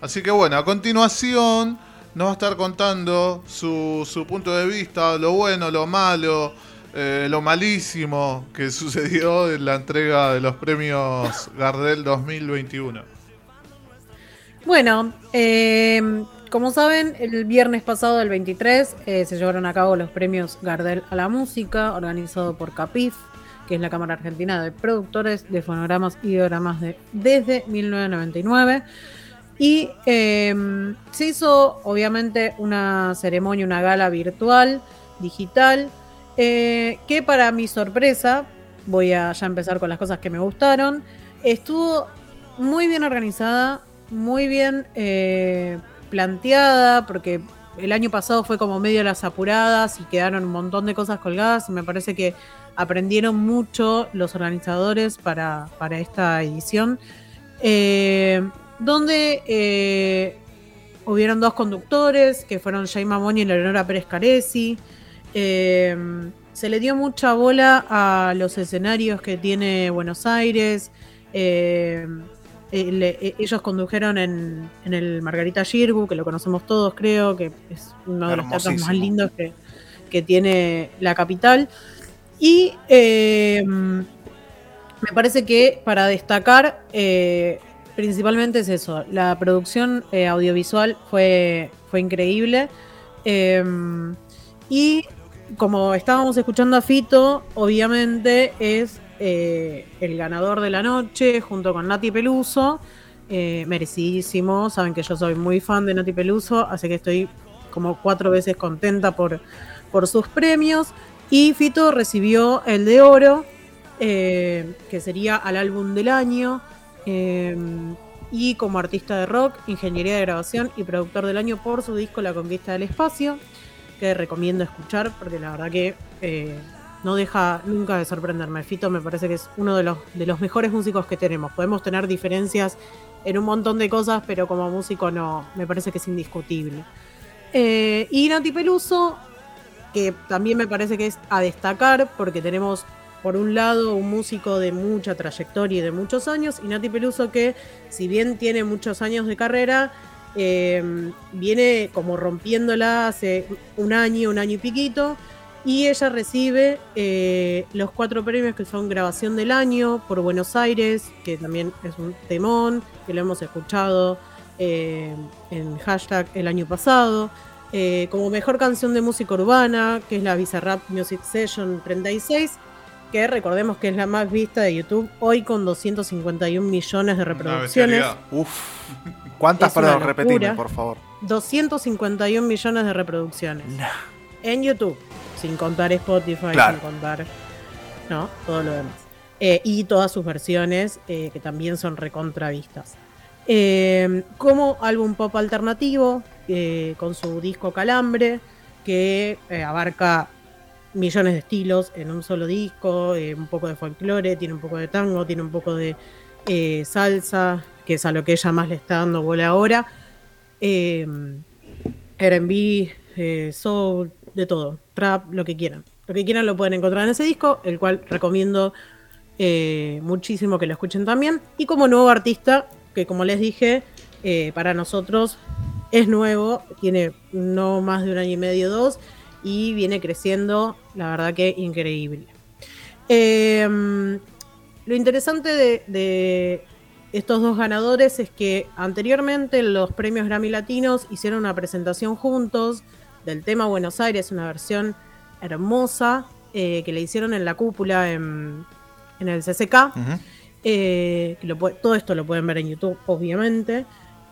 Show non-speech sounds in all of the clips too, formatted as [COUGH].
Así que bueno, a continuación nos va a estar contando su, su punto de vista, lo bueno, lo malo, eh, lo malísimo que [LAUGHS] sucedió en la entrega de los premios Gardel 2021. Bueno, eh, como saben, el viernes pasado, el 23, eh, se llevaron a cabo los premios Gardel a la música, organizado por CAPIF, que es la Cámara Argentina de Productores de Fonogramas y Diogramas de, desde 1999. Y eh, se hizo, obviamente, una ceremonia, una gala virtual, digital, eh, que para mi sorpresa, voy a ya empezar con las cosas que me gustaron, estuvo muy bien organizada, muy bien eh, planteada, porque el año pasado fue como medio las apuradas y quedaron un montón de cosas colgadas me parece que aprendieron mucho los organizadores para, para esta edición. Eh, donde eh, hubieron dos conductores, que fueron Jay Mamoni y Leonora Pérez Caresi. Eh, se le dio mucha bola a los escenarios que tiene Buenos Aires. Eh, ellos condujeron en, el Margarita Girgu, que lo conocemos todos, creo, que es uno de los teatros más lindos que, que, tiene la capital. Y me parece que para destacar, principalmente es eso. La producción eh, audiovisual fue, fue increíble. Em, y como estábamos escuchando a Fito, obviamente es eh, el ganador de la noche junto con Nati Peluso. Eh, merecidísimo. Saben que yo soy muy fan de Nati Peluso, así que estoy como cuatro veces contenta por, por sus premios. Y Fito recibió el de oro, que sería al álbum del año. Em, y como artista de rock, ingeniería de grabación y productor del año por su disco La Conquista del Espacio, que recomiendo escuchar porque la verdad que eh, no deja nunca de sorprenderme. Fito me parece que es uno de los, de los mejores músicos que tenemos. Podemos tener diferencias en un montón de cosas, pero como músico no, me parece que es indiscutible. Eh, y Nati Peluso, que también me parece que es a destacar porque tenemos por un lado, un músico de mucha trayectoria y de muchos años, y Nati Peluso que, si bien tiene muchos años de carrera, eh, viene como rompiéndola hace un año, un año y piquito, y ella recibe eh, los cuatro premios que son grabación del año por Buenos Aires, que también es un temón, que lo hemos escuchado eh, en hashtag el año pasado. como mejor canción de música urbana, que es la Bizarrap Music Session 36, que recordemos que es la más vista de YouTube, hoy con 251 millones de reproducciones. Uf. ¿Cuántas para repetirme, por favor? 251 millones de reproducciones. En YouTube, sin contar Spotify, sin contar. No, todo lo demás. Eh, y todas sus versiones, eh, que también son recontravistas. Eh, como álbum pop alternativo, con su disco Calambre, que abarca millones de estilos en un solo disco, eh, un poco de folclore, tiene un poco de tango, tiene un poco de eh, salsa, que es a lo que ella más le está dando bola ahora, eh, RB, soul, de todo, trap, lo que quieran. Lo que quieran lo pueden encontrar en ese disco, el cual recomiendo muchísimo que lo escuchen también. Y como nuevo artista, que como les dije, para nosotros es nuevo, tiene no más de un año y medio, dos y viene creciendo, la verdad que increíble. Em, lo interesante de, estos dos ganadores es que anteriormente los premios Grammy Latinos hicieron una presentación juntos del tema Buenos Aires, una versión hermosa eh, que le hicieron en la cúpula en, el CCK. Eh, todo esto lo pueden ver en YouTube, obviamente.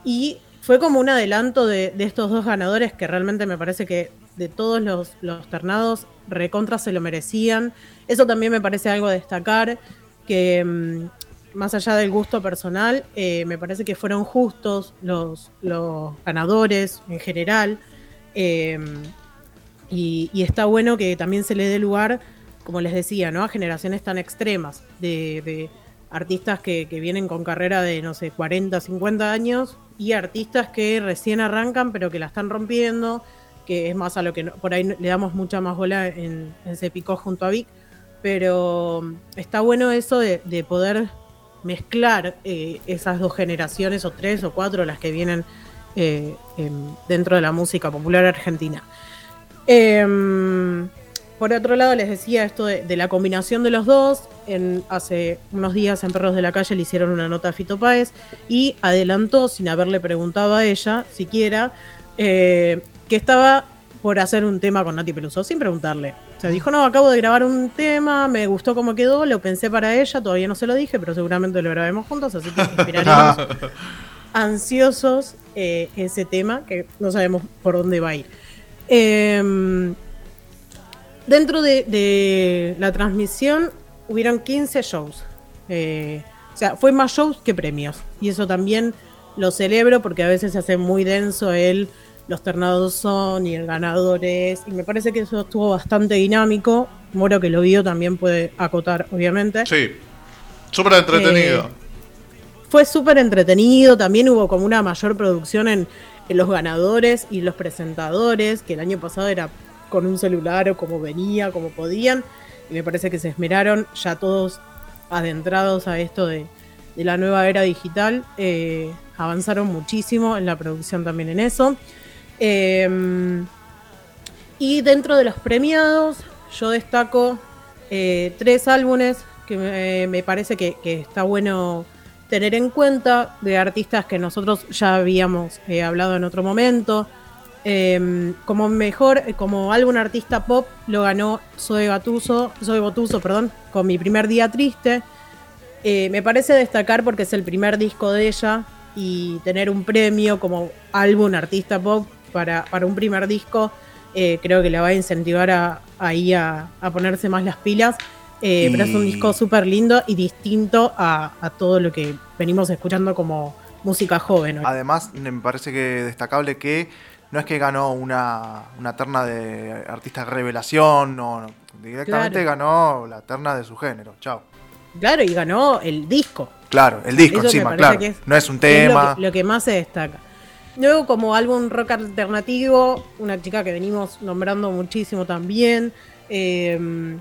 Y fue como un adelanto de, estos dos ganadores que realmente me parece que de todos los, ternados recontra se lo merecían. Eso también me parece algo a destacar, que mm, más allá del gusto personal, eh, me parece que fueron justos los, los ganadores en general. Em, y, está bueno que también se le dé lugar, como les decía, ¿no? a generaciones tan extremas de, artistas que, que, vienen con carrera de, no sé, 40, 50 años y artistas que recién arrancan pero que la están rompiendo que es más a lo que por ahí le damos mucha más bola en, en Se Picó junto a Vic, pero está bueno eso de, poder mezclar eh, esas dos generaciones, o tres o cuatro, las que vienen eh, dentro de la música popular argentina. Em, por otro lado, les decía esto de, la combinación de los dos. Hace unos días en Perros de la Calle le hicieron una nota a Fito Páez y adelantó, sin haberle preguntado a ella siquiera, que estaba por hacer un tema con Nati Peluso, sin preguntarle. O sea, dijo, no, acabo de grabar un tema, me gustó cómo quedó, lo pensé para ella, todavía no se lo dije, pero seguramente lo grabemos juntos, así que esperaremos [LAUGHS] ansiosos eh, ese tema, que no sabemos por dónde va a ir. Em, dentro de, la transmisión hubieron 15 shows. Eh, o sea, fue más shows que premios. Y eso también lo celebro porque a veces se hace muy denso el los ternados son y el ganador es. Y me parece que eso estuvo bastante dinámico. Moro que lo vio también puede acotar, obviamente. Sí, súper entretenido. Eh, fue súper entretenido, también hubo como una mayor producción en, los ganadores y los presentadores, que el año pasado era con un celular o como venía, como podían. Y me parece que se esmeraron ya todos adentrados a esto de, la nueva era digital. Eh, avanzaron muchísimo en la producción también en eso. Em, y dentro de los premiados, yo destaco eh, tres álbumes que me, parece que, está bueno tener en cuenta de artistas que nosotros ya habíamos eh, hablado en otro momento. Em, como mejor, como álbum artista pop, lo ganó Zoe Gatuso, Zoe Gotuso, perdón, con mi primer día triste. Eh, me parece destacar porque es el primer disco de ella y tener un premio como álbum artista pop para, un primer disco, eh, creo que le va a incentivar a, ahí a, ponerse más las pilas. Eh, pero es un disco súper lindo y distinto a, todo lo que venimos escuchando como música joven. Además, me parece que destacable que no es que ganó una, terna de artista revelación, no, directamente ganó la terna de su género. Chao. Claro, y ganó el disco. Claro, el disco encima, claro. no es un tema. lo que más se destaca. Luego como álbum rock alternativo, una chica que venimos nombrando muchísimo también, em,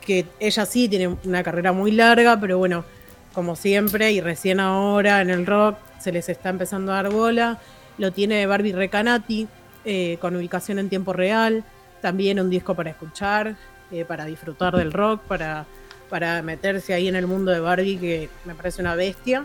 que ella sí tiene una carrera muy larga, pero bueno, como siempre y recién ahora en el rock se les está empezando a dar bola. Lo tiene Barbie Recanati, eh, con ubicación en tiempo real, también un disco para escuchar, eh, para disfrutar del rock, para, para meterse ahí en el mundo de Barbie, que me parece una bestia.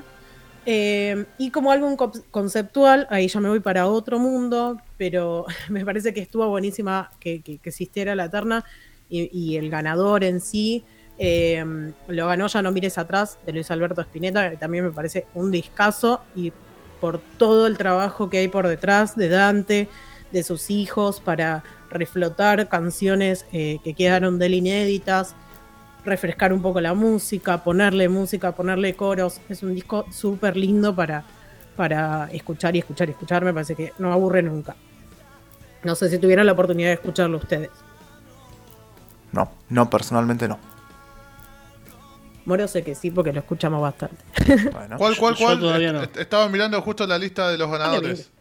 Eh, y como álbum conceptual, ahí ya me voy para otro mundo, pero [LAUGHS] me parece que estuvo buenísima que, que, existiera la terna y, el ganador en sí. Eh, lo ganó Ya no mires atrás de Luis Alberto Spinetta, que también me parece un discazo y por todo el trabajo que hay por detrás de Dante, de sus hijos, para reflotar canciones eh, que quedaron de él inéditas refrescar un poco la música, ponerle música, ponerle coros. Es un disco súper lindo para, para escuchar y escuchar y escuchar. Me parece que no aburre nunca. No sé si tuvieron la oportunidad de escucharlo ustedes. No, no, personalmente no. Moro sé que sí, porque lo escuchamos bastante. ¿Cuál, cuál, cuál? Estaba mirando justo la lista de los ganadores.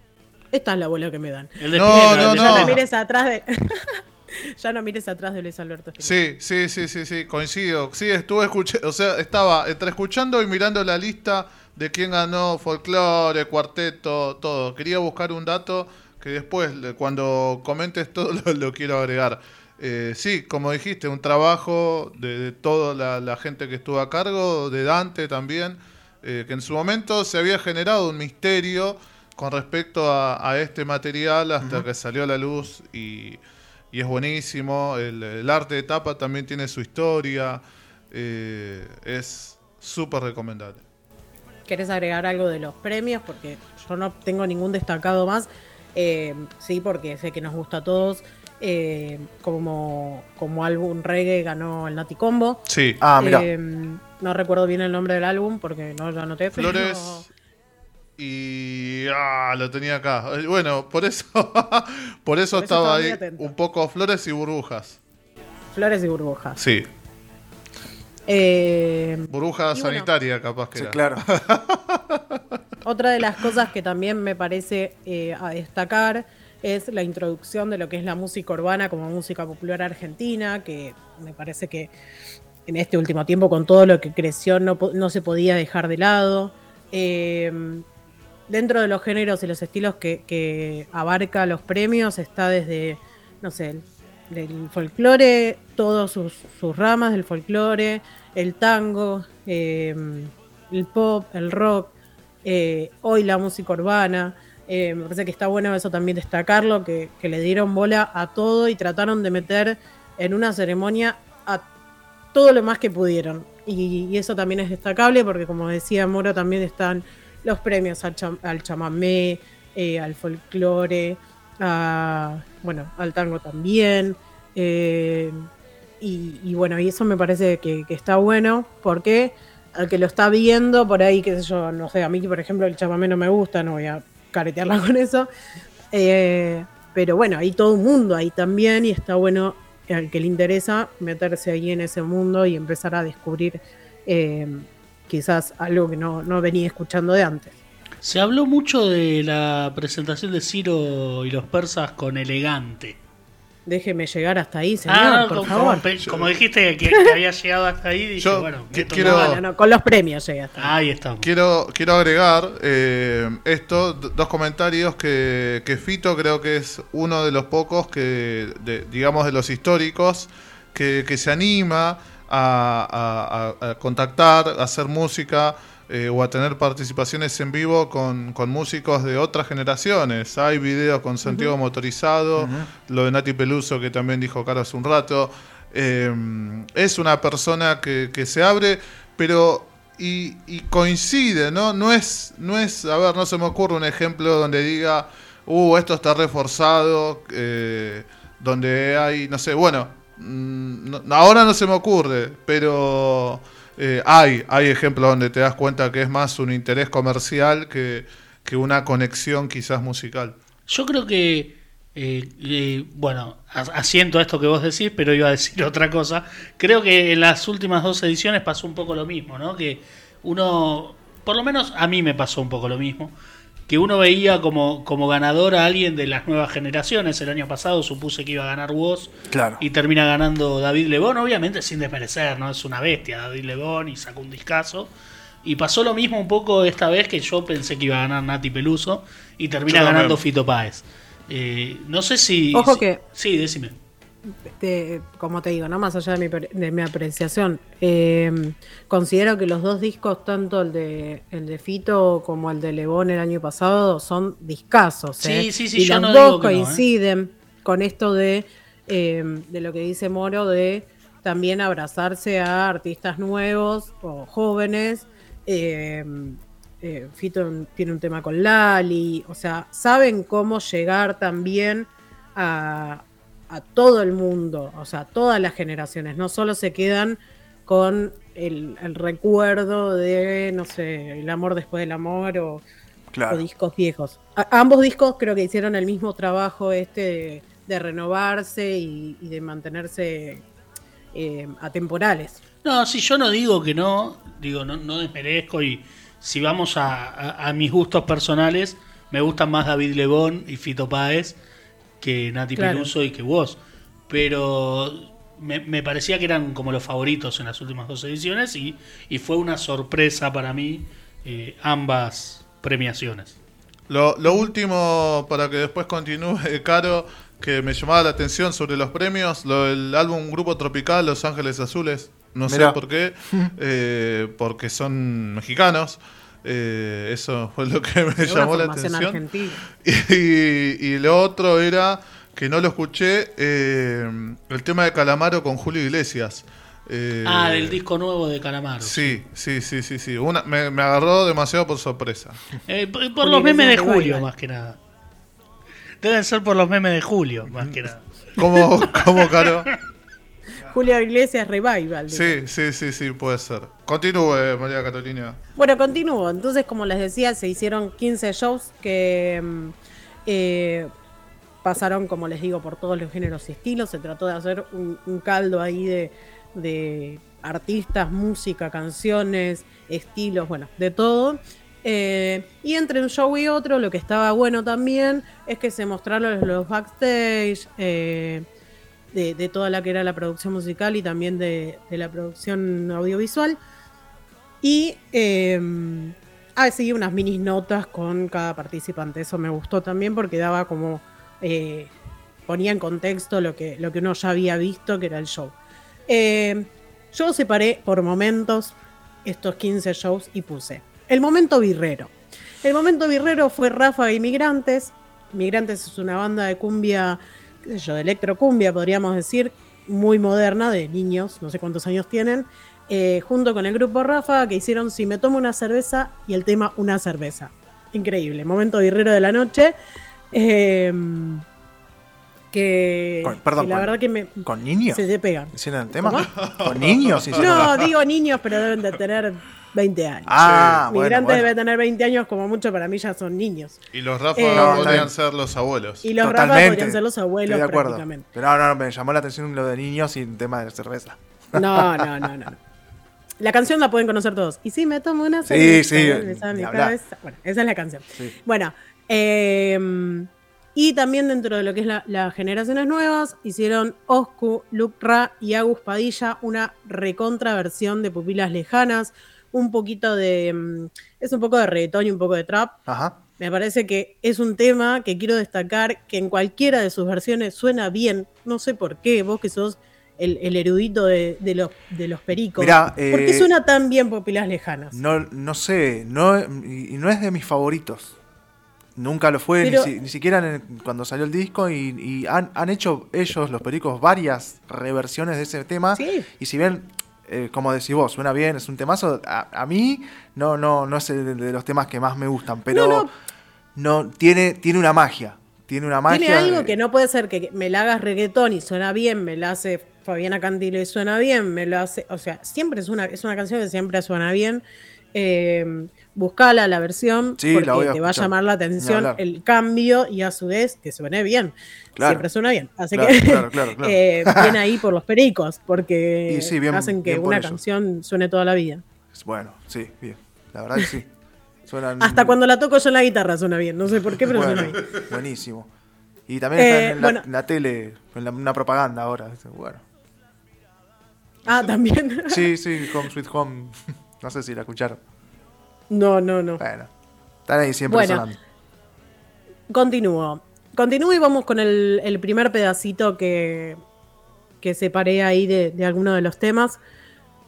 Esta es la bola que me dan. no, no, no. no. mires atrás de... [LAUGHS] [LAUGHS] ya no mires atrás de Luis Alberto. Sí, sí, sí, sí, sí, coincido. Sí, estuve escuchando, o sea, estaba entre escuchando y mirando la lista de quién ganó folclore, cuarteto, todo. Quería buscar un dato que después, cuando comentes todo, [LAUGHS] lo, quiero agregar. Eh, sí, como dijiste, un trabajo de, toda la, gente que estuvo a cargo, de Dante también, eh, que en su momento se había generado un misterio con respecto a, este material hasta que salió a la luz y y es buenísimo. El, arte de tapa también tiene su historia. Eh, es súper recomendable. ¿Querés agregar algo de los premios? Porque yo no tengo ningún destacado más. Eh, sí, porque sé que nos gusta a todos. Eh, como, como álbum reggae ganó el Nati Combo. Sí. Ah, mira. no recuerdo bien el nombre del álbum porque no lo anoté. Flores. Y ah, lo tenía acá. Eh, bueno, por eso [LAUGHS] por eso, estaba, ahí un poco flores y burbujas. Flores y burbujas. Sí. Eh, Burbuja sanitaria, capaz que sí, claro. [LAUGHS] Otra de las cosas que también me parece eh, a destacar es la introducción de lo que es la música urbana como música popular argentina, que me parece que en este último tiempo con todo lo que creció no, no se podía dejar de lado. Eh, dentro de los géneros y los estilos que, abarca los premios está desde, no sé, del folclore, todas sus, ramas del folclore, el tango, eh, el pop, el rock, eh, hoy la música urbana. me parece que está bueno eso también destacarlo, que le dieron bola a todo y trataron de meter en una ceremonia a todo lo más que pudieron. Y, eso también es destacable porque, como decía Moro, también están los premios al, chamamé, eh, al folclore, bueno, al tango también. Eh, y, bueno, y eso me parece que, está bueno porque al que lo está viendo por ahí, qué sé yo, no sé, a mí por ejemplo el chamamé no me gusta, no voy a caretearla [LAUGHS] con eso. Eh, pero bueno, hay todo un mundo ahí también y está bueno al que le interesa meterse ahí en ese mundo y empezar a descubrir quizás algo que no, no venía escuchando de antes. Se habló mucho de la presentación de Ciro y los persas con elegante. Déjeme llegar hasta ahí, señor, ah, por como, favor. Como, dijiste que, había llegado hasta ahí, dije, bueno, quiero, con los premios llega hasta ahí. estamos. Quiero, quiero agregar eh, esto, dos comentarios que, que, Fito creo que es uno de los pocos que, digamos, de los históricos, que, que se anima a, a, a contactar, a hacer música eh, o a tener participaciones en vivo con, músicos de otras generaciones. Hay videos con sentido motorizado, lo de Nati Peluso que también dijo Caro hace un rato. Eh, es una persona que, se abre, pero y, coincide, ¿no? No es, no es, a ver, no se me ocurre un ejemplo donde diga, uh, esto está reforzado, eh, donde hay, no sé, bueno, mm, ahora no se me ocurre, pero eh, hay, hay ejemplos donde te das cuenta que es más un interés comercial que, una conexión quizás musical. Yo creo que, eh, bueno, asiento esto que vos decís, pero iba a decir [LAUGHS] otra cosa. Creo que en las últimas dos ediciones pasó un poco lo mismo, ¿no? Que uno, por lo menos a mí me pasó un poco lo mismo que uno veía como, como ganador a alguien de las nuevas generaciones. El año pasado supuse que iba a ganar Woz claro. y termina ganando David Lebón, obviamente sin desmerecer, ¿no? Es una bestia David Lebón y sacó un discazo. Y pasó lo mismo un poco esta vez que yo pensé que iba a ganar Nati Peluso y termina ganando Fito Páez. Eh, no sé si... Ojo que... Sí, decime como te digo, no más allá de mi, de mi apreciación, eh, considero que los dos discos, tanto el de, el de Fito como el de Lebón el año pasado, son discasos. ¿eh? y los dos ¿eh? coinciden con esto de, de lo que dice Moro, de también abrazarse a artistas nuevos o jóvenes. Fito tiene un tema con Lali, o sea, saben cómo llegar también a, a todo el mundo, o sea, a todas las generaciones, no solo se quedan con el, recuerdo de, no sé, el amor después del amor o, discos viejos. ambos discos creo que hicieron el mismo trabajo este de, renovarse y, de mantenerse eh, atemporales. No, si yo no digo que no, digo, no, no desmerezco y si vamos a, mis gustos personales, me gustan más David Lebón y Fito Páez que Nati Peluso y que vos. Pero me, parecía que eran como los favoritos en las últimas dos ediciones y, fue una sorpresa para mí eh, ambas premiaciones. Lo, último, para que después continúe, [LAUGHS] Caro, que me llamaba la atención sobre los premios, lo del álbum Grupo Tropical Los Ángeles Azules. No sé por qué, [LAUGHS] eh, porque son mexicanos. Eh, eso fue lo que me llamó la atención. [LAUGHS] Y, y, lo otro era que no lo escuché, eh, el tema de Calamaro con Julio Iglesias. Eh, ah, del disco nuevo de Calamaro. Sí, sí, sí, sí, sí. Una, me, agarró demasiado por sorpresa. por, los memes de Julio, más que nada. Deben ser por los memes de Julio, más que nada. ¿Cómo, cómo Caro? [LAUGHS] Julio Iglesias Revival. Sí, sí, sí, sí, puede ser. Continúe, María Catalina. Bueno, continúo. Entonces, como les decía, se hicieron 15 shows que mm, eh, pasaron, como les digo, por todos los géneros y estilos. Se trató de hacer un, caldo ahí de, artistas, música, canciones, estilos, bueno, de todo. Eh, y entre un show y otro, lo que estaba bueno también es que se mostraron los backstage. Eh, de, toda la que era la producción musical y también de, la producción audiovisual. Y eh, ah, sí, unas mini notas con cada participante. Eso me gustó también porque daba como. Eh, ponía en contexto lo que, lo que uno ya había visto, que era el show. Eh, yo separé por momentos estos 15 shows y puse el momento birrero. El momento birrero fue Rafa y Migrantes. Migrantes es una banda de cumbia yo, de electrocumbia, podríamos decir, muy moderna, de niños, no sé cuántos años tienen, eh, junto con el grupo Rafa, que hicieron Si me tomo una cerveza y el tema Una cerveza. Increíble, momento guerrero de la noche. Eh, que, perdón, la verdad que me. ¿Con niños? Se te pegan. ¿Hicieron el tema? ¿Con niños? No, digo niños, pero deben de tener 20 años. Ah, Migrantes debe tener 20 años, como mucho para mí ya son niños. Y los Rafa eh, podrían ser los abuelos. Y los Rafa podrían ser los abuelos de acuerdo. Pero no, no, me llamó la atención lo de niños y el tema de la cerveza. No, no, no, no. La canción la pueden conocer todos. Y si me tomo una cerveza. Sí, sí. Bueno, esa es la canción. Bueno, eh, y también dentro de lo que es las generaciones nuevas, hicieron Oscu, Luke Ra y Agus Padilla una recontra versión de Pupilas Lejanas un poquito de. Mm, es un poco de reggaetón y un poco de trap. Ajá. Me parece que es un tema que quiero destacar que en cualquiera de sus versiones suena bien. No sé por qué, vos que sos el, erudito de, los, de los pericos. Mirá, ¿Por qué eh, suena tan bien Pupilas Lejanas? No, no sé, no, y no es de mis favoritos. Nunca lo fue, ni, siquiera cuando salió el disco, y, han, han, hecho ellos, los pericos, varias reversiones de ese tema. Sí. Y si bien eh, como decís vos, suena bien, es un temazo. A, mí no, no, no es de los temas que más me gustan, pero no, tiene, tiene una magia. Tiene una magia. Tiene algo que no puede ser que me la hagas reggaetón y suena bien, me la hace Fabiana Cantilo y suena bien, me lo hace. O sea, siempre es una, es una canción que siempre suena bien. Eh, buscala la versión porque te va a llamar la atención el cambio y a su vez que suene bien. Siempre suena bien. Así que [LAUGHS] eh, [LAUGHS] viene ahí por los pericos porque hacen que una canción suene toda la vida. Bueno, sí, bien. La verdad que sí. [LAUGHS] Hasta cuando la toco yo en la guitarra suena bien. No sé por qué, pero suena bien. Buenísimo. Y también está eh, en la, tele, en una propaganda ahora. Bueno. Ah, también. Sí, sí, Home Sweet Home. No sé si la escucharon. No, no, no. Bueno, están ahí siempre bueno, Continúo. Continúo y vamos con el, primer pedacito que, que separé ahí de, de alguno de los temas.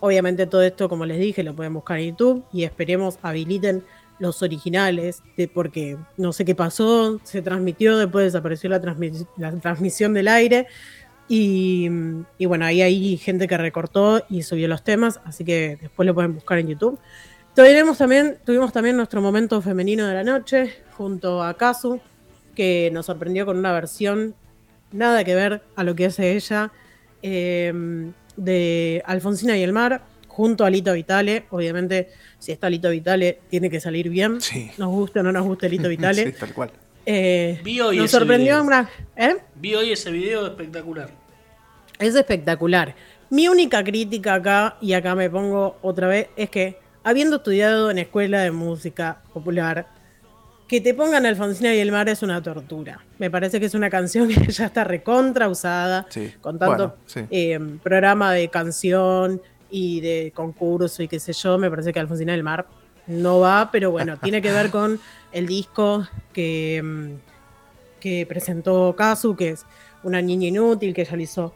Obviamente todo esto, como les dije, lo pueden buscar en YouTube y esperemos habiliten los originales, de, porque no sé qué pasó, se transmitió, después desapareció la, la transmisión del aire y, y, bueno, ahí hay gente que recortó y subió los temas, así que después lo pueden buscar en YouTube. Tuvimos también, tuvimos también nuestro momento femenino de la noche junto a Kazu, que nos sorprendió con una versión nada que ver a lo que hace ella em, de Alfonsina y el mar, junto a Lito Vitale. Obviamente, si está Lito Vitale, tiene que salir bien. Nos guste o no nos guste Lito [LAUGHS] Vitale. sí, tal cual. Eh, nos sorprendió una. ¿eh? Vi hoy ese video espectacular. Es espectacular. Mi única crítica acá, y acá me pongo otra vez, es que habiendo estudiado en escuela de música popular, que te pongan Alfonsina y el mar es una tortura. Me parece que es una [LAUGHS] canción que ya está recontra usada, con tanto eh, programa de canción y de concurso y qué sé yo. Me parece que Alfonsina y el mar no va, pero bueno, tiene que ver [LAUGHS] con el disco que, mm, que presentó Kazu, que es una niña inútil que realizó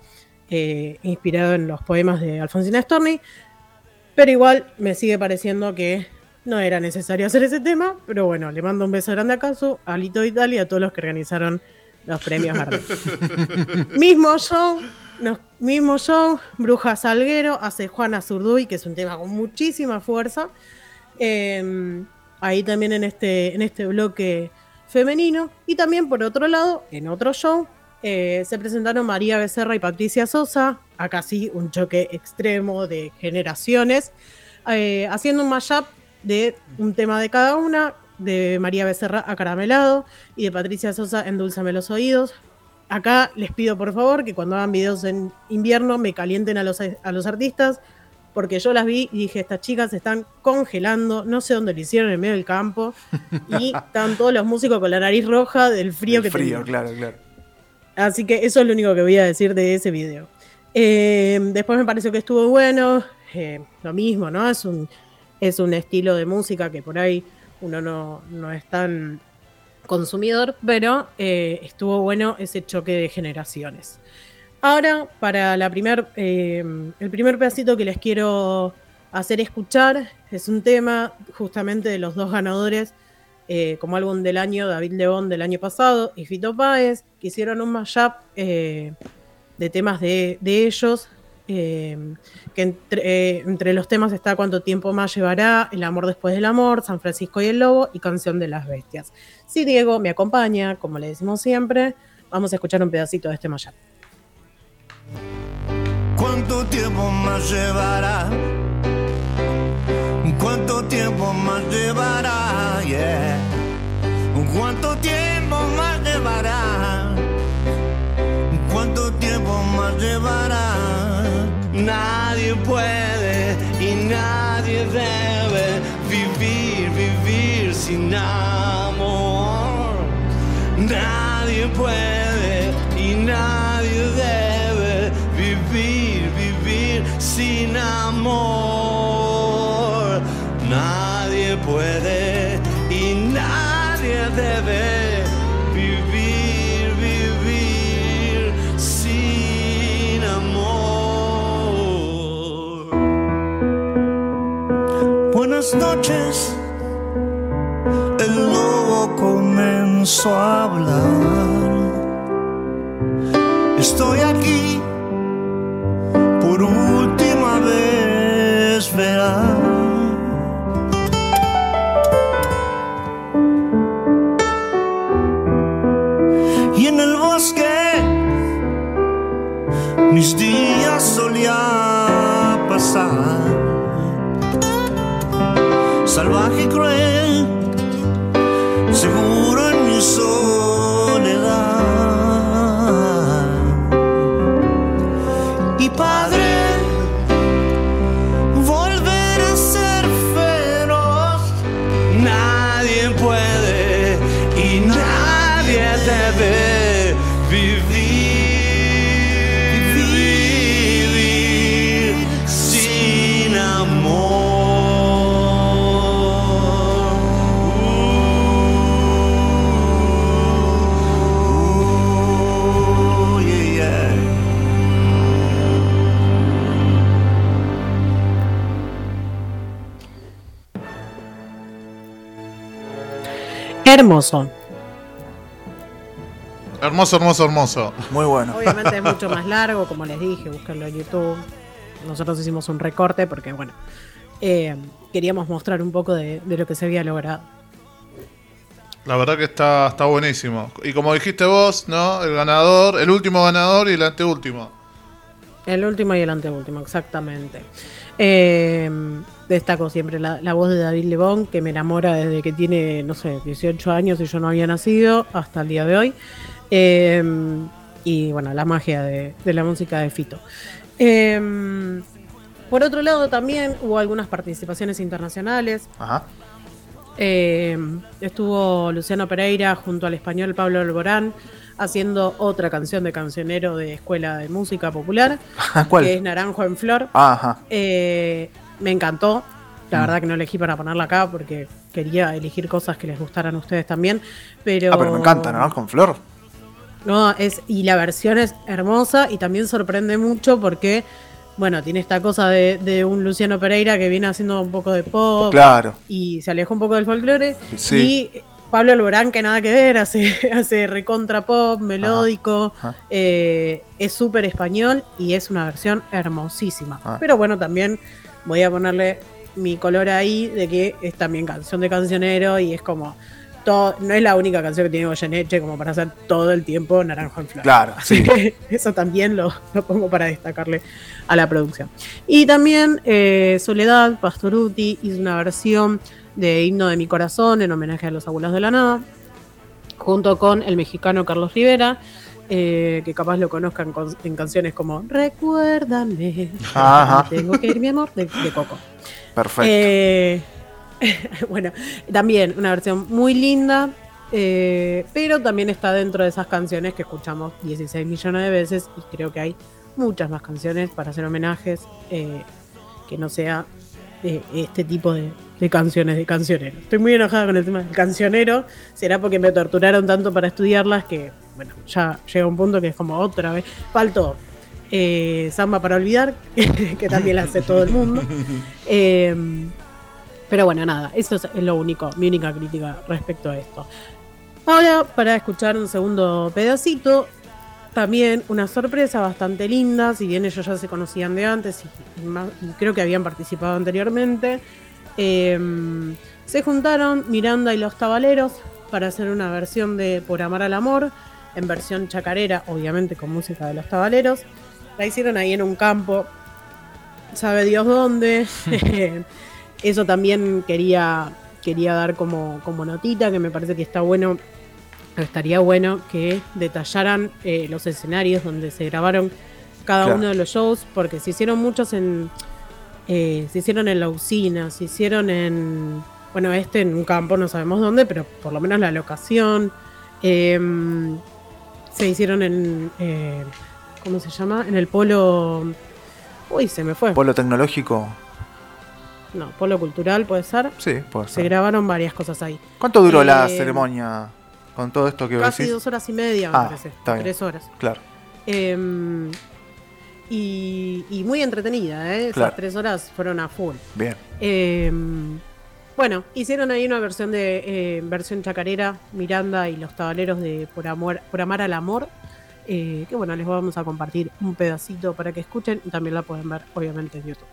eh, inspirado en los poemas de Alfonsina Storni. Pero igual me sigue pareciendo que no era necesario hacer ese tema. Pero bueno, le mando un beso grande a Casu, a Lito Italia y a todos los que organizaron los premios Gardel. [LAUGHS] mismo show, mismo show, Bruja Salguero, hace Juana Zurduy, que es un tema con muchísima fuerza. Em, ahí también en este, en este bloque femenino. Y también por otro lado, en otro show, eh, se presentaron María Becerra y Patricia Sosa, acá sí un choque extremo de generaciones, eh, haciendo un mashup de un tema de cada una, de María Becerra a Caramelado y de Patricia Sosa Endulzame los oídos. Acá les pido por favor que cuando hagan videos en invierno me calienten a los, a los artistas, porque yo las vi y dije, estas chicas se están congelando, no sé dónde lo hicieron en medio del campo, y [LAUGHS] están todos los músicos con la nariz roja del frío que frío, claro, claro. Así que eso es lo único que voy a decir de ese video. Eh, después me pareció que estuvo bueno. Eh, lo mismo, ¿no? Es un, es un estilo de música que por ahí uno no, no es tan consumidor, pero eh, estuvo bueno ese choque de generaciones. Ahora, para la primer, el primer pedacito que les quiero hacer escuchar es un tema justamente de los dos ganadores eh, como álbum del año, David León del año pasado y Fito Páez, que hicieron un mashup eh, de temas de, ellos, eh, que entre, los temas está Cuánto tiempo más llevará, El amor después del amor, San Francisco y el lobo y Canción de las bestias. Si Diego me acompaña, como le decimos siempre, vamos a escuchar un pedacito de este mashup. ¿Cuánto tiempo más llevará? ¿Cuánto tiempo más llevará? Yeah. ¿Cuánto tiempo más llevará? ¿Cuánto tiempo más llevará? Nadie puede y nadie debe vivir, vivir sin amor. Nadie puede y nadie debe vivir, vivir sin amor. Puede y nadie debe vivir, vivir sin amor. Buenas noches, el lobo comenzó a hablar. Mis días solía pasar. Salvaje Hermoso. Hermoso, hermoso, hermoso. Muy bueno. Obviamente es mucho [LAUGHS] más largo, como les dije, búsquenlo en YouTube. Nosotros hicimos un recorte porque, bueno, eh, queríamos mostrar un poco de, lo que se había logrado. La verdad que está, está buenísimo. Y como dijiste vos, ¿no? El ganador, el último ganador y el anteúltimo. El último y el anteúltimo, exactamente. Eh, destaco siempre la, voz de David Lebón, que me enamora desde que tiene, no sé, 18 años y yo no había nacido hasta el día de hoy. Em, y bueno, la magia de, la música de Fito. Em, por otro lado, también hubo algunas participaciones internacionales. Em, estuvo Luciano Pereira junto al español Pablo Alborán haciendo otra canción de cancionero de Escuela de Música Popular, que es Naranjo en Flor. Ajá. Eh, me encantó. La mm. verdad que no elegí para ponerla acá porque quería elegir cosas que les gustaran a ustedes también. Pero, ah, pero me encanta, ¿no? Con Flor. No, es, y la versión es hermosa y también sorprende mucho porque, bueno, tiene esta cosa de, un Luciano Pereira que viene haciendo un poco de pop. Claro. Y se alejó un poco del folclore. Y Pablo Alborán, que nada que ver, hace, [LAUGHS] hace recontra pop, melódico. Eh, es súper español y es una versión hermosísima. Ah. Pero bueno, también voy a ponerle mi color ahí de que es también canción de cancionero y es como todo, no es la única canción que tiene Goyeneche como para hacer todo el tiempo Naranjo en Flor. Claro, sí. [LAUGHS] eso también lo, pongo para destacarle a la producción. Y también eh, Soledad Pastoruti hizo una versión de Himno de mi Corazón en homenaje a los abuelos de la nada, junto con el mexicano Carlos Rivera. Eh, que capaz lo conozcan en canciones como Recuérdame, tengo que ir mi amor, de, Coco. Perfecto. Eh, [LAUGHS] bueno, también una versión muy linda. Eh, pero también está dentro de esas canciones que escuchamos 16 millones de veces y creo que hay muchas más canciones para hacer homenajes que no sea este tipo de, de canciones de cancionero. Estoy muy enojada con el tema del cancionero, será porque me torturaron tanto para estudiarlas que, bueno, ya llega un punto que es como otra vez. Faltó eh, Samba para olvidar, [LAUGHS] que también la hace todo el mundo. [LAUGHS] Eh, pero bueno, nada, eso es lo único, mi única crítica respecto a esto. Ahora, para escuchar un segundo pedacito, también una sorpresa bastante linda, si bien ellos ya se conocían de antes y, y más- y creo que habían participado anteriormente. Eh, se juntaron Miranda y los Tabaleros para hacer una versión de Por Amar al Amor, en versión chacarera, obviamente con música de los Tabaleros. La hicieron ahí en un campo, sabe Dios dónde. [LAUGHS] [LAUGHS] Eso también quería, quería dar como, como notita, que me parece que está bueno, estaría bueno que detallaran eh, los escenarios donde se grabaron cada Claro. uno de los shows, porque se hicieron muchos en. Eh, se hicieron en la usina, se hicieron en. Bueno, este en un campo, no sabemos dónde, pero por lo menos la locación. Em, se hicieron en. eh, ¿Cómo se llama? En el polo. Uy, se me fue. Polo tecnológico. No, polo cultural puede ser. Sí, puede Se ser. grabaron varias cosas ahí. ¿Cuánto duró la Eh, ceremonia con todo esto que Casi decís? dos horas y media, me Ah, parece. está bien. Tres horas. Claro. Y, y muy entretenida, ¿eh? Esas Claro. tres horas fueron a full. Bien. Em, bueno, hicieron ahí una versión de eh, versión chacarera, Miranda y los tabaleros de Por, Amor, Por Amar al Amor. eh, que bueno, les vamos a compartir un pedacito para que escuchen y también la pueden ver, obviamente, en YouTube.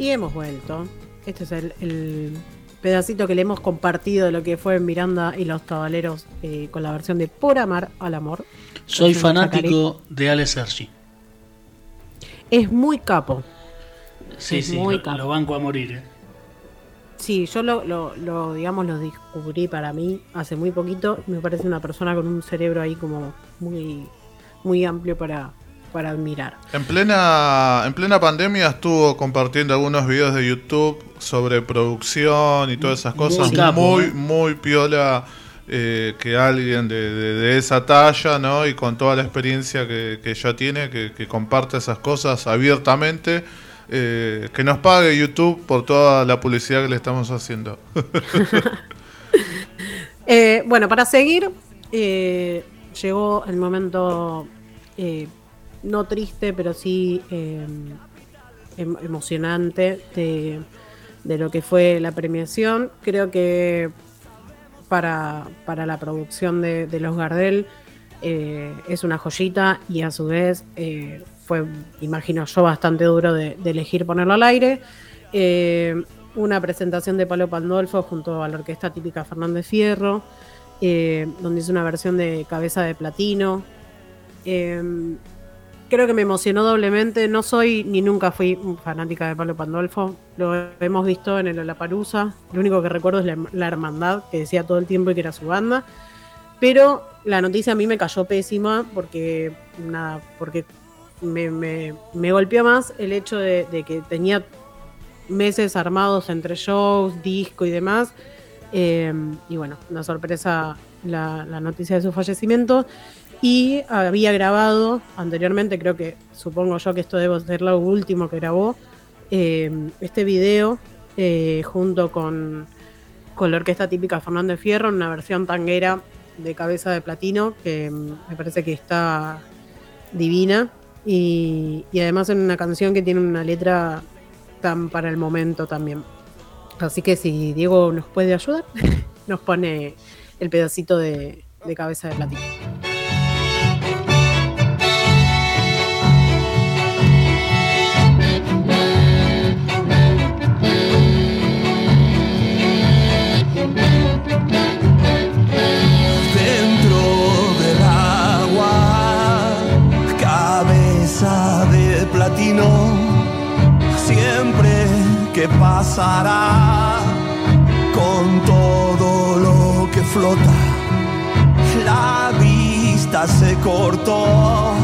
Y hemos vuelto. Este es el, el pedacito que le hemos compartido de lo que fue Miranda y los Tabaleros eh, con la versión de Por Amar al Amor. Soy fanático de Ale Sergi. Es muy capo. Sí, Es sí, muy lo, capo. lo banco a morir. eh. Sí, yo lo, lo, lo, digamos, lo descubrí para mí hace muy poquito. Me parece una persona con un cerebro ahí como muy, muy amplio para, para admirar. En plena, en plena pandemia estuvo compartiendo algunos videos de YouTube sobre producción y todas esas cosas. Muy capo, muy, ¿eh? muy piola eh, que alguien de, de- de esa talla, ¿no? Y con toda la experiencia que, que ya tiene, que, que comparte esas cosas abiertamente. eh, que nos pague YouTube por toda la publicidad que le estamos haciendo. [LAUGHS] Eh, bueno, para seguir, llegó el momento no triste, pero sí eh, em- emocionante de, de lo que fue la premiación. Creo que para, para la producción de, de Los Gardel eh, es una joyita y a su vez eh, fue, imagino yo, bastante duro de, elegir ponerlo al aire. Eh, una presentación de Palo Pandolfo junto a la orquesta típica Fernández Fierro, donde hizo una versión de Cabeza de Platino. Creo que me emocionó doblemente. No soy ni nunca fui fanática de Pablo Pandolfo. Lo hemos visto en el Olaparusa. Lo único que recuerdo es la, hermandad que decía todo el tiempo y que era su banda. Pero la noticia a mí me cayó pésima porque nada, porque me, me- golpeó más el hecho de, que tenía meses armados entre shows, disco y demás. Eh, y bueno, una sorpresa la noticia de su fallecimiento. Y había grabado anteriormente, creo que supongo yo que esto debe ser lo último que grabó, eh, este video eh, junto con, con la orquesta típica Fernández Fierro en una versión tanguera de cabeza de platino que mm, me parece que está divina y, y además en una canción que tiene una letra tan para el momento también. Así que si Diego nos puede ayudar, [LAUGHS] nos pone el pedacito de, de cabeza de platino. Siempre que pasará con todo lo que flota, la vista se cortó,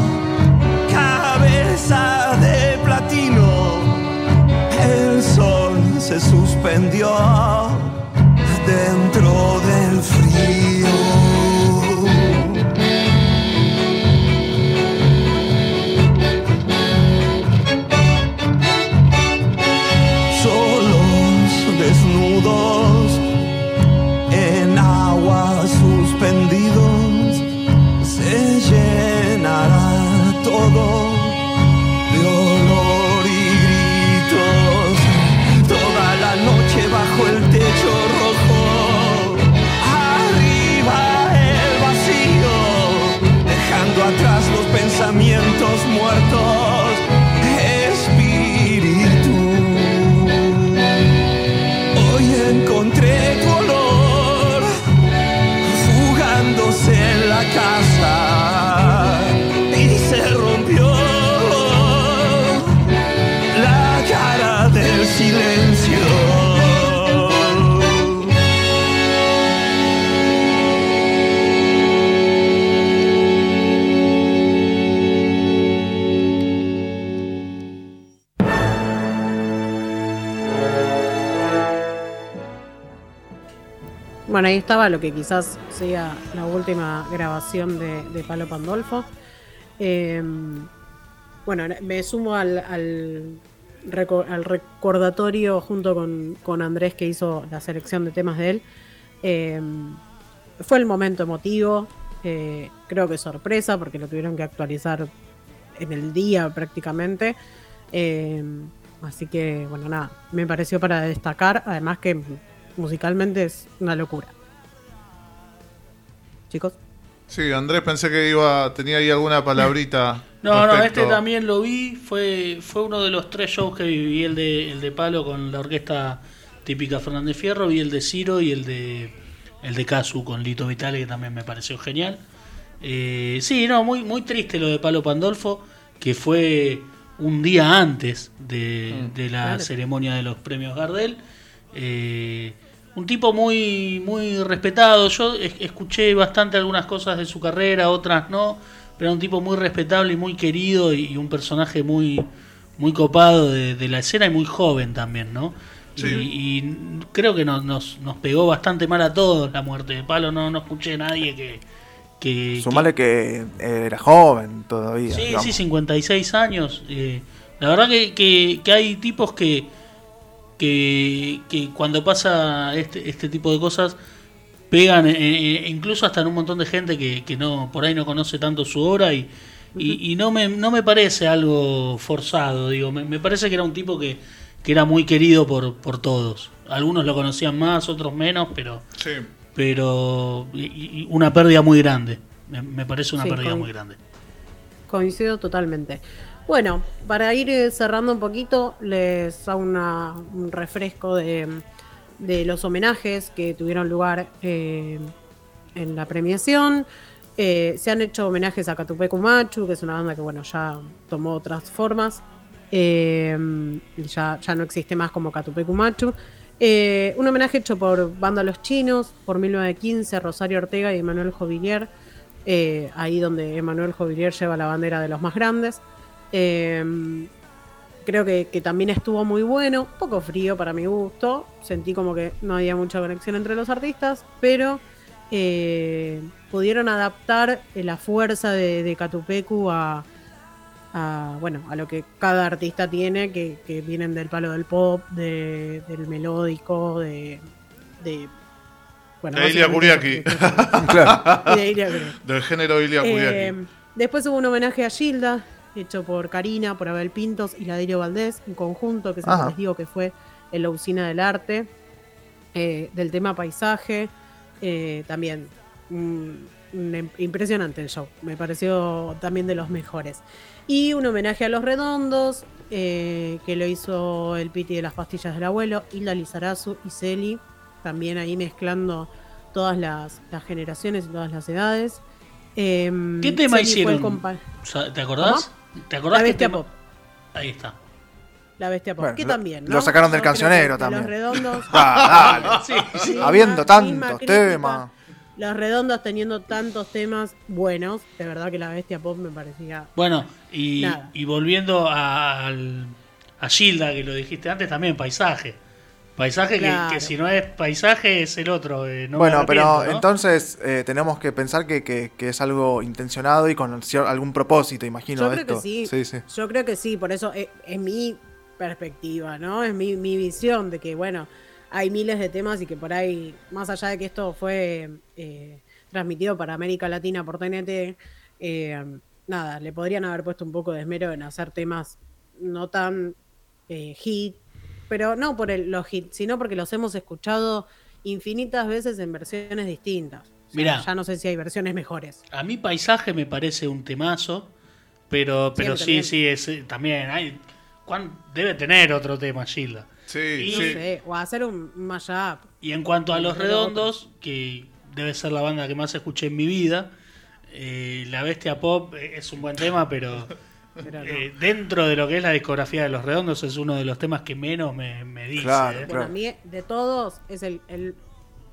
cabeza de platino, el sol se suspendió dentro del frío. Bueno, ahí estaba lo que quizás sea la última grabación de, de Palo Pandolfo. Eh, bueno, me sumo al, al, al recordatorio junto con, con Andrés que hizo la selección de temas de él. Eh, fue el momento emotivo, eh, creo que sorpresa porque lo tuvieron que actualizar en el día prácticamente. Eh, así que, bueno, nada, me pareció para destacar, además que musicalmente es una locura. Chicos. Sí, Andrés pensé que iba tenía ahí alguna palabrita. [LAUGHS] No, no, este también lo vi. Fue, fue uno de los tres shows que viví: el de, el de Palo con la orquesta típica Fernández Fierro, vi el de Ciro y el de el de Casu con Lito Vitale, que también me pareció genial. Eh, sí, no, muy, muy triste lo de Palo Pandolfo, que fue un día antes de, de la ceremonia de los premios Gardel. Eh, un tipo muy, muy respetado. Yo es- escuché bastante algunas cosas de su carrera, otras no. Pero un tipo muy respetable y muy querido y, y un personaje muy, muy copado de, de la escena y muy joven también, ¿no? Sí. Y, y creo que nos, nos, nos pegó bastante mal a todos la muerte de Palo. No, no escuché a nadie que... que Sumale que era joven todavía. Sí, digamos. sí, 56 años. eh, la verdad que, que- que hay tipos que, que, que cuando pasa este, este tipo de cosas pegan, eh, eh, incluso hasta en un montón de gente que, que no por ahí no conoce tanto su obra y, y, y no, me, no me parece algo forzado. digo Me, me parece que era un tipo que, que era muy querido por, por todos. Algunos lo conocían más, otros menos, pero Sí. pero y- y una pérdida muy grande. Me, me parece una Sí, pérdida muy grande. Coincido totalmente. Bueno, para ir eh, cerrando un poquito, les hago una- un refresco de, los homenajes que tuvieron lugar eh, en la premiación. Eh, se han hecho homenajes a Catupecu Machu, que es una banda que bueno ya tomó otras formas. Eh, ya, ya no existe más como Catupecu Machu. Un homenaje hecho por Banda Los Chinos, por 1915, Rosario Ortega y Emanuel Jovillier. ahí donde Emanuel Jovillier lleva la bandera de los más grandes. Eh, creo que, que también estuvo muy bueno, un poco frío para mi gusto. Sentí como que no había mucha conexión entre los artistas, pero eh, pudieron adaptar eh, la fuerza de, de Catupecu a, a, bueno, a lo que cada artista tiene, que, que vienen del palo del pop, de- del melódico, de. de bueno, De Ilia Kuriaki. [LAUGHS] Claro. Ilia Kuriaki. Del género Ilia Eh, Kuriaki. después hubo un homenaje a Gilda, hecho por Karina, por Abel Pintos y Ladelio Valdés, un conjunto que les digo que fue en la usina del arte, eh, del tema paisaje, eh, también mm, im- impresionante el show, me pareció también de los mejores. Y un homenaje a los redondos, eh, que lo hizo el Piti de las pastillas del abuelo, Hilda Lizarazu y Celi, también ahí mezclando todas las, las generaciones y todas las edades. Em, ¿Qué tema Celi hicieron? ¿Te acordás? ¿Te acordás La bestia tema? pop. Ahí está. La bestia pop. Bueno, que lo- también, ¿no? lo sacaron del Yo cancionero que de también. Los redondos. [LAUGHS] Ah, dale. [LAUGHS] Sí, Habiendo misma- tantos temas. Los redondos teniendo tantos temas buenos. De verdad que la bestia pop me parecía. Bueno, y, y volviendo a, al- a Gilda, que lo dijiste antes, también paisaje. Paisaje que- Claro. que, si no es paisaje es el otro. eh, no bueno, pero entonces eh, tenemos que pensar que, que- que es algo intencionado y con algún propósito, imagino. Yo creo que esto. sí. Sí, sí. Yo creo que sí. Por eso es, es mi perspectiva, ¿no? Es mi, mi visión de que, bueno, hay miles de temas y que por ahí, más allá de que esto fue eh, transmitido para América Latina por TNT, eh, nada, le podrían haber puesto un poco de esmero en hacer temas no tan eh, hit, pero no por el- los hits, sino porque los hemos escuchado infinitas veces en versiones distintas. O sea, Mirá. ya no sé si hay versiones mejores. A mí paisaje me parece un temazo, pero, pero Sí, sí, es, eh, también hay, ¿cuán- debe tener otro tema Gilda. Sí, y- No sí. sé, o hacer un mashup. Y en cuanto a Los Redondos, que debe ser la banda que más escuché en mi vida, eh, La Bestia Pop eh, es un buen tema, pero. Eh, dentro de lo que es la discografía de Los Redondos es uno de los temas que menos me, me dice. Claro, eh. Bueno, a mí de todos es el, el,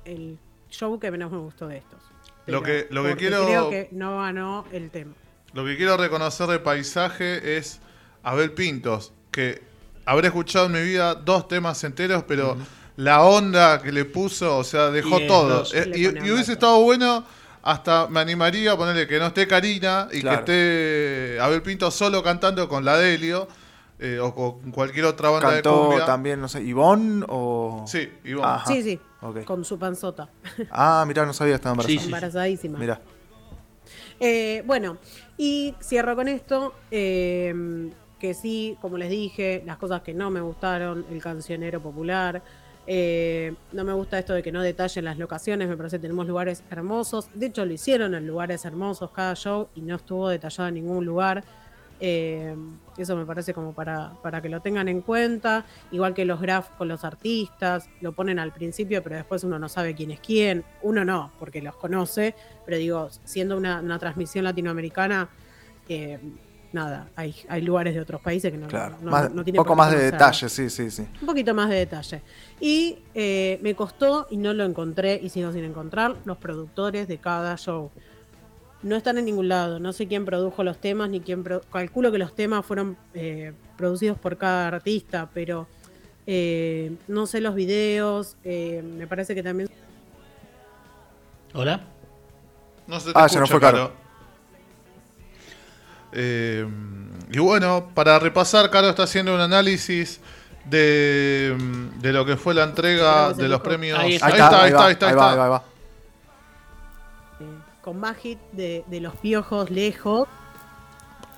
el show que menos me gustó de estos. Lo que- lo que quiero- Creo que no ganó el tema. Lo que quiero reconocer de paisaje es Abel Pintos, que habré escuchado en mi vida dos temas enteros, pero la onda que le puso, o sea, dejó todo. Eh, y, hubiese estado bueno, hasta me animaría a ponerle que no esté Karina y Claro. que esté Abel Pintos solo cantando con la Delio eh, o con cualquier otra banda de Cantó cumbia. también, no sé, Ivonne o. Sí, Ivonne. Ajá. Sí, sí, con su panzota, [LAUGHS] Ah, mirá, no sabía estaba embarazada. Sí, sí. embarazadísima. Mirá. Eh, bueno, y cierro con esto, eh, que sí, como les dije, las cosas que no me gustaron, el cancionero popular, eh, no me gusta esto de que no detallen las locaciones, me parece que tenemos lugares hermosos, de hecho lo hicieron en lugares hermosos cada show y no estuvo detallado en ningún lugar. Eh, eso me parece como para, para que lo tengan en cuenta. Igual que los graph con los artistas, lo ponen al principio, pero después uno no sabe quién es quién. Uno no, porque los conoce, pero digo, siendo una, una transmisión latinoamericana, eh, nada, hay, hay lugares de otros países que no, Claro. no, Más- no un tienen poco más de detalle, sí, sí, sí. Un poquito más de detalle. Y eh, me costó y no lo encontré y sigo sin encontrar los productores de cada show. No están en ningún lado. No sé quién produjo los temas ni quién. pro- Calculo que los temas fueron eh, producidos por cada artista, pero eh, no sé los videos. eh, me parece que también. ¿Hola? No se te Ah, se nos escucha, fue Caro. Caro. Eh, y bueno, para repasar, Caro está haciendo un análisis de, de lo que fue la entrega de los premios. Ahí Ahí está, está, ahí está, ahí va, está. ahí va. con Magit de, de los piojos lejos.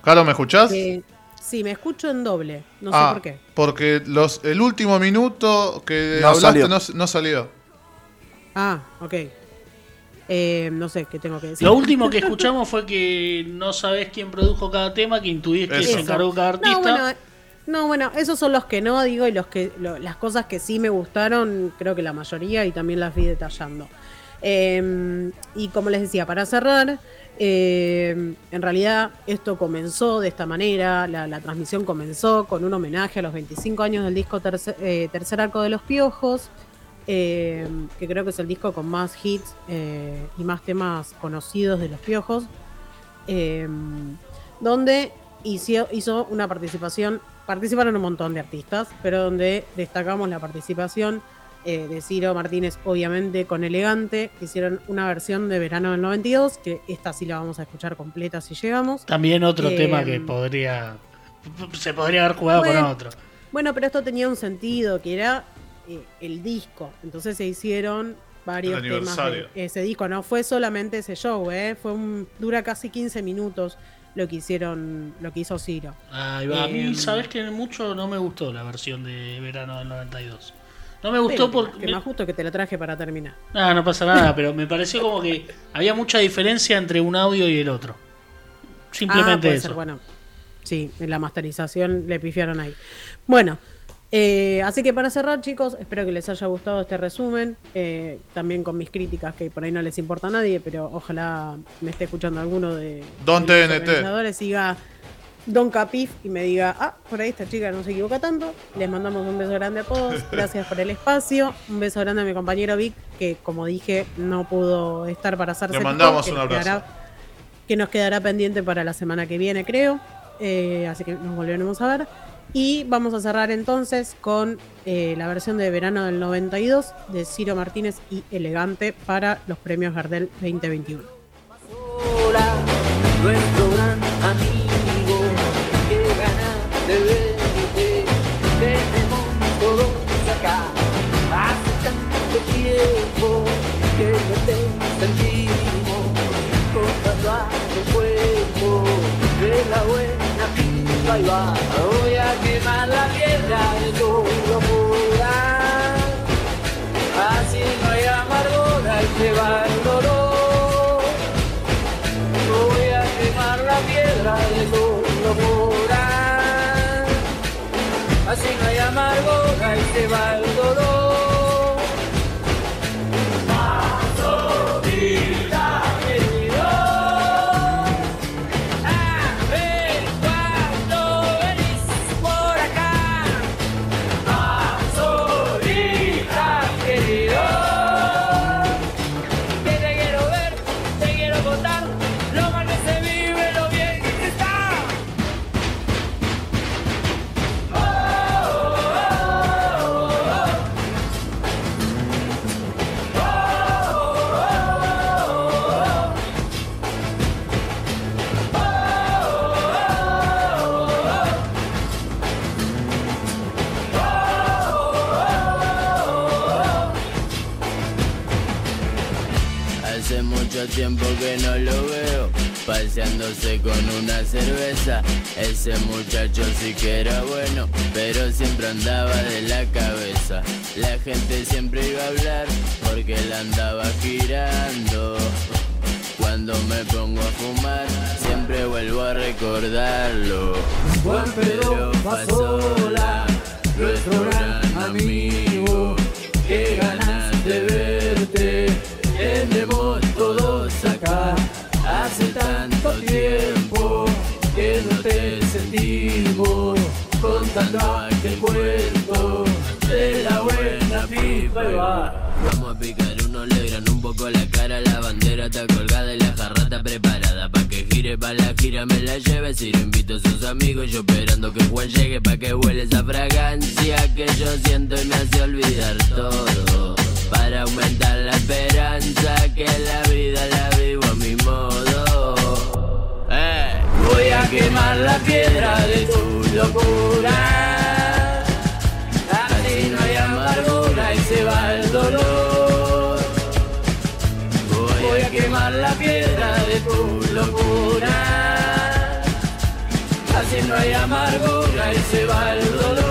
Caro, ¿me escuchás? Eh, sí, me escucho en doble. No sé ah, por qué. porque los, el último minuto que No hablaste salió. No, no salió. Ah, ok. Eh, no sé qué tengo que decir. Lo último que escuchamos fue que no sabés quién produjo cada tema, que intuís que Eso. se encargó cada artista. No, bueno, no, bueno, esos son los que no digo y los que lo- las cosas que sí me gustaron, creo que la mayoría y también las vi detallando. Eh, y como les decía, para cerrar, eh, en realidad esto comenzó de esta manera, la, la transmisión comenzó con un homenaje a los 25 años del disco Tercer, eh, Tercer Arco de los Piojos, eh, que creo que es el disco con más hits eh, y más temas conocidos de los Piojos, eh, donde hizo, hizo una participación, participaron un montón de artistas, pero donde destacamos la participación eh, de Ciro Martínez, obviamente con Elegante, que hicieron una versión de Verano del 92, que esta sí la vamos a escuchar completa si llegamos. También otro Eh, tema que podría. Se podría haber jugado Bueno. con otro. Bueno, pero esto tenía un sentido, que era eh, el disco. Entonces se hicieron varios temas de ese disco. No fue solamente ese show, ¿eh? Fue un, dura casi 15 minutos lo que hicieron, lo que hizo Ciro. Ahí va. A mí, Em. sabes que mucho no me gustó la versión de verano del 92. No me gustó porque. Que más justo que te lo traje para terminar. Ah, no pasa nada, [LAUGHS] pero me pareció como que había mucha diferencia entre un audio y el otro. Ah, Simplemente puede eso. ser, bueno. Sí, en la masterización le pifiaron ahí. Bueno, eh, así que para cerrar, chicos, espero que les haya gustado este resumen. eh, también con mis críticas, que por ahí no les importa a nadie, pero ojalá me esté escuchando alguno de, Don de los TNT. organizadores y diga Don Capif y me diga, ah, por ahí esta chica no se equivoca tanto. Les mandamos un beso grande a todos. [LAUGHS] Gracias por el espacio. Un beso grande a mi compañero Vic, que como dije, no pudo estar para hacerse Le mandamos que un nos abrazo. quedará- que nos quedará pendiente para la semana que viene, creo. Eh, así que nos volveremos a ver. Y vamos a cerrar entonces con eh, la versión de verano del 92 de Ciro Martínez y Elegante para los premios Gardel 2021. sola, nuestro gran amigo, que ganas de verte, tenemos todos acá, hace tanto tiempo que no te sentimos, con el cuerpo, de la buena pipa y va, así no hay amargura y se va el con una cerveza. Ese muchacho sí que era bueno, pero siempre andaba de la cabeza. La gente siempre iba a hablar porque él andaba girando. Cuando me pongo a fumar, siempre vuelvo a recordarlo. Juan Pedro Pasola, nuestro gran amigo, poco la cara, la bandera está colgada y la jarra está preparada pa' que gire pa' la gira, me la lleve, si lo invito a sus amigos, yo esperando que Juan llegue pa' que huele esa fragancia que yo siento y me hace olvidar todo, para aumentar la esperanza que la vida la vivo a mi modo. Eh, Voy a quemar la piedra de tu locura. Así no hay amargura y se va el dolor.